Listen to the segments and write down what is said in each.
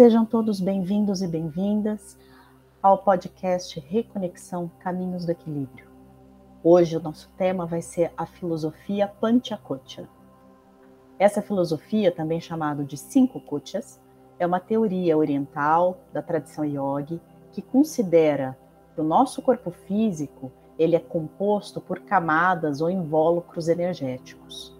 Sejam todos bem-vindos e bem-vindas ao podcast Reconexão Caminhos do Equilíbrio. Hoje o nosso tema vai ser a filosofia Panchakocha. Essa filosofia, também chamada de cinco kochas, é uma teoria oriental da tradição yogi que considera que o nosso corpo físico ele é composto por camadas ou invólucros energéticos.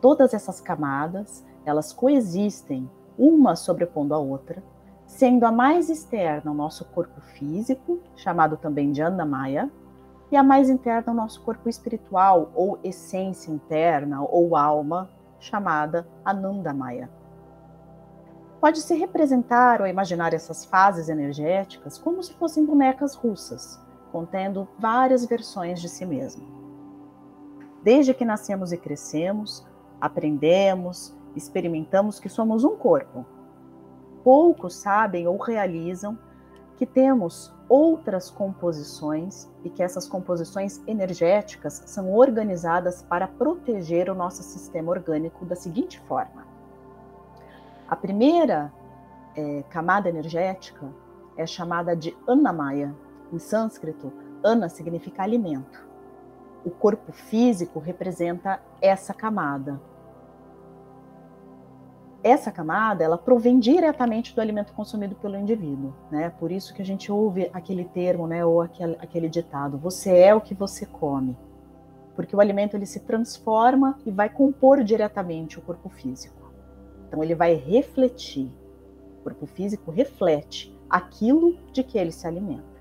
Todas essas camadas, elas coexistem uma sobrepondo a outra, sendo a mais externa o nosso corpo físico, chamado também de Annamaya, e a mais interna o nosso corpo espiritual, ou essência interna, ou alma, chamada Anandamaya. Pode-se representar ou imaginar essas fases energéticas como se fossem bonecas russas, contendo várias versões de si mesmo. Desde que nascemos e crescemos, aprendemos, experimentamos que somos um corpo. Poucos sabem ou realizam que temos outras composições e que essas composições energéticas são organizadas para proteger o nosso sistema orgânico da seguinte forma: a primeira é, camada energética é chamada de Annamaya. Em sânscrito, Anna significa alimento. O corpo físico representa essa camada essa camada ela provém diretamente do alimento consumido pelo indivíduo, né? Por isso que a gente ouve aquele termo, né, ou aquele, aquele ditado: "Você é o que você come", porque o alimento ele se transforma e vai compor diretamente o corpo físico. Então ele vai refletir. O corpo físico reflete aquilo de que ele se alimenta.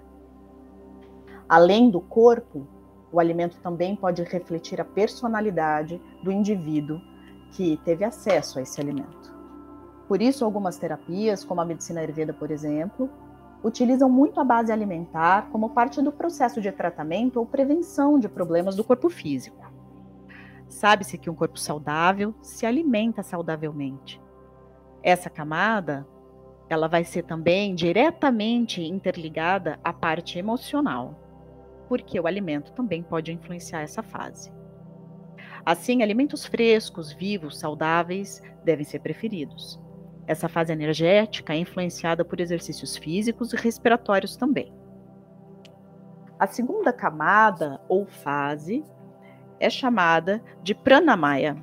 Além do corpo, o alimento também pode refletir a personalidade do indivíduo que teve acesso a esse alimento. Por isso, algumas terapias, como a medicina ayurveda, por exemplo, utilizam muito a base alimentar como parte do processo de tratamento ou prevenção de problemas do corpo físico. Sabe-se que um corpo saudável se alimenta saudavelmente. Essa camada, ela vai ser também diretamente interligada à parte emocional, porque o alimento também pode influenciar essa fase. Assim, alimentos frescos, vivos, saudáveis devem ser preferidos. Essa fase energética é influenciada por exercícios físicos e respiratórios também. A segunda camada ou fase é chamada de pranamaya.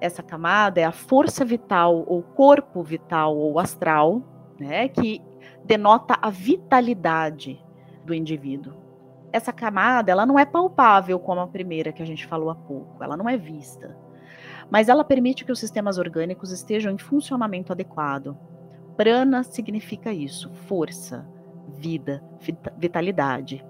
Essa camada é a força vital ou corpo vital ou astral, né, que denota a vitalidade do indivíduo essa camada ela não é palpável como a primeira que a gente falou há pouco, ela não é vista. Mas ela permite que os sistemas orgânicos estejam em funcionamento adequado. Prana significa isso, força, vida, vitalidade.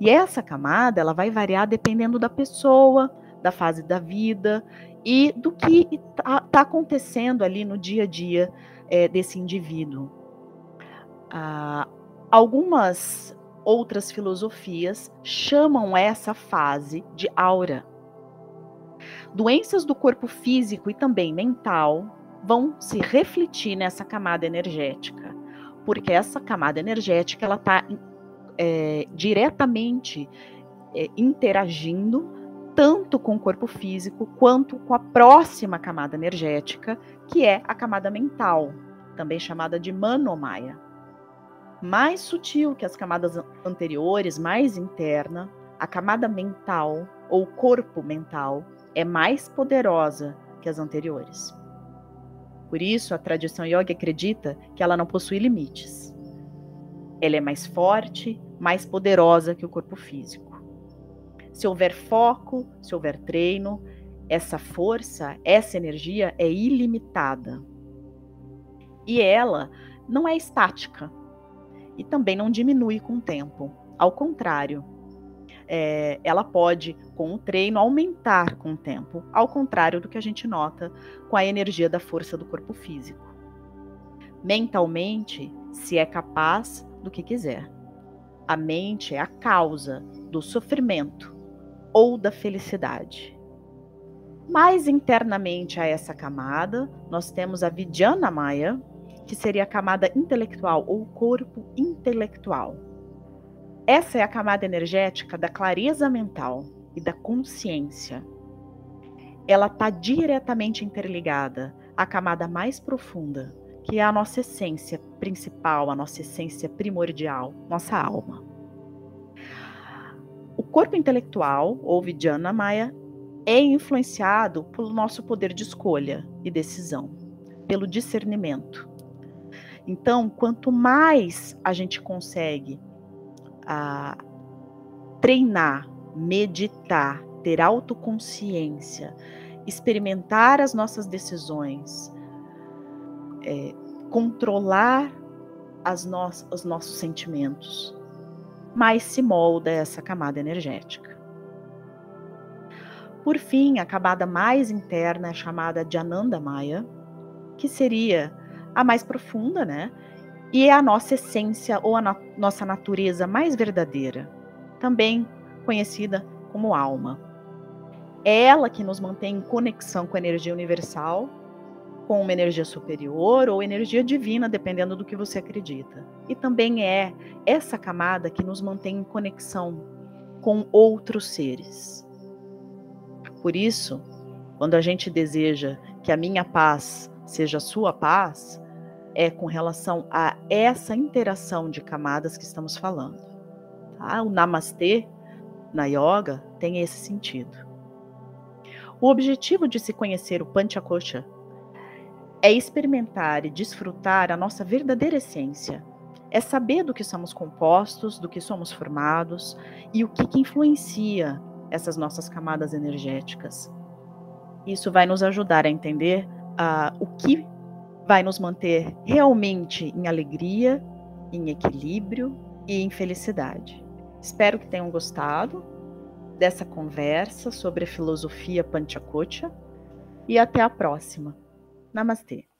E essa camada ela vai variar dependendo da pessoa, da fase da vida e do que está tá acontecendo ali no dia a dia é, desse indivíduo. Ah, algumas outras filosofias chamam essa fase de aura. Doenças do corpo físico e também mental vão se refletir nessa camada energética, porque essa camada energética ela está é, diretamente é, interagindo tanto com o corpo físico quanto com a próxima camada energética, que é a camada mental, também chamada de manomaya mais sutil que as camadas anteriores, mais interna, a camada mental ou corpo mental é mais poderosa que as anteriores. Por isso, a tradição yoga acredita que ela não possui limites. Ela é mais forte, mais poderosa que o corpo físico. Se houver foco, se houver treino, essa força, essa energia é ilimitada. E ela não é estática, e também não diminui com o tempo. Ao contrário, é, ela pode, com o treino, aumentar com o tempo, ao contrário do que a gente nota com a energia da força do corpo físico. Mentalmente, se é capaz do que quiser. A mente é a causa do sofrimento ou da felicidade. Mais internamente a essa camada, nós temos a Vijnana Maya, que seria a camada intelectual ou corpo intelectual. Essa é a camada energética da clareza mental e da consciência. Ela está diretamente interligada à camada mais profunda, que é a nossa essência principal, a nossa essência primordial, nossa alma. O corpo intelectual, ou Vijnana Maya, é influenciado pelo nosso poder de escolha e decisão, pelo discernimento. Então, quanto mais a gente consegue a, treinar, meditar, ter autoconsciência, experimentar as nossas decisões, é, controlar as no os nossos sentimentos, mais se molda essa camada energética. Por fim, a camada mais interna é chamada de Ananda Maya, que seria a mais profunda, né? E é a nossa essência ou a nossa natureza mais verdadeira, também conhecida como alma. É ela que nos mantém em conexão com a energia universal, com uma energia superior ou energia divina, dependendo do que você acredita. E também é essa camada que nos mantém em conexão com outros seres. Por isso, quando a gente deseja que a minha paz seja a sua paz, é com relação a essa interação de camadas que estamos falando. Tá? O namastê na yoga tem esse sentido. O objetivo de se conhecer o Panchakosha é experimentar e desfrutar a nossa verdadeira essência. É saber do que somos compostos, do que somos formados e o que, que influencia essas nossas camadas energéticas. Isso vai nos ajudar a entender uh, o que vai nos manter realmente em alegria, em equilíbrio e em felicidade. Espero que tenham gostado dessa conversa sobre a filosofia Panchakocha e até a próxima. Namastê.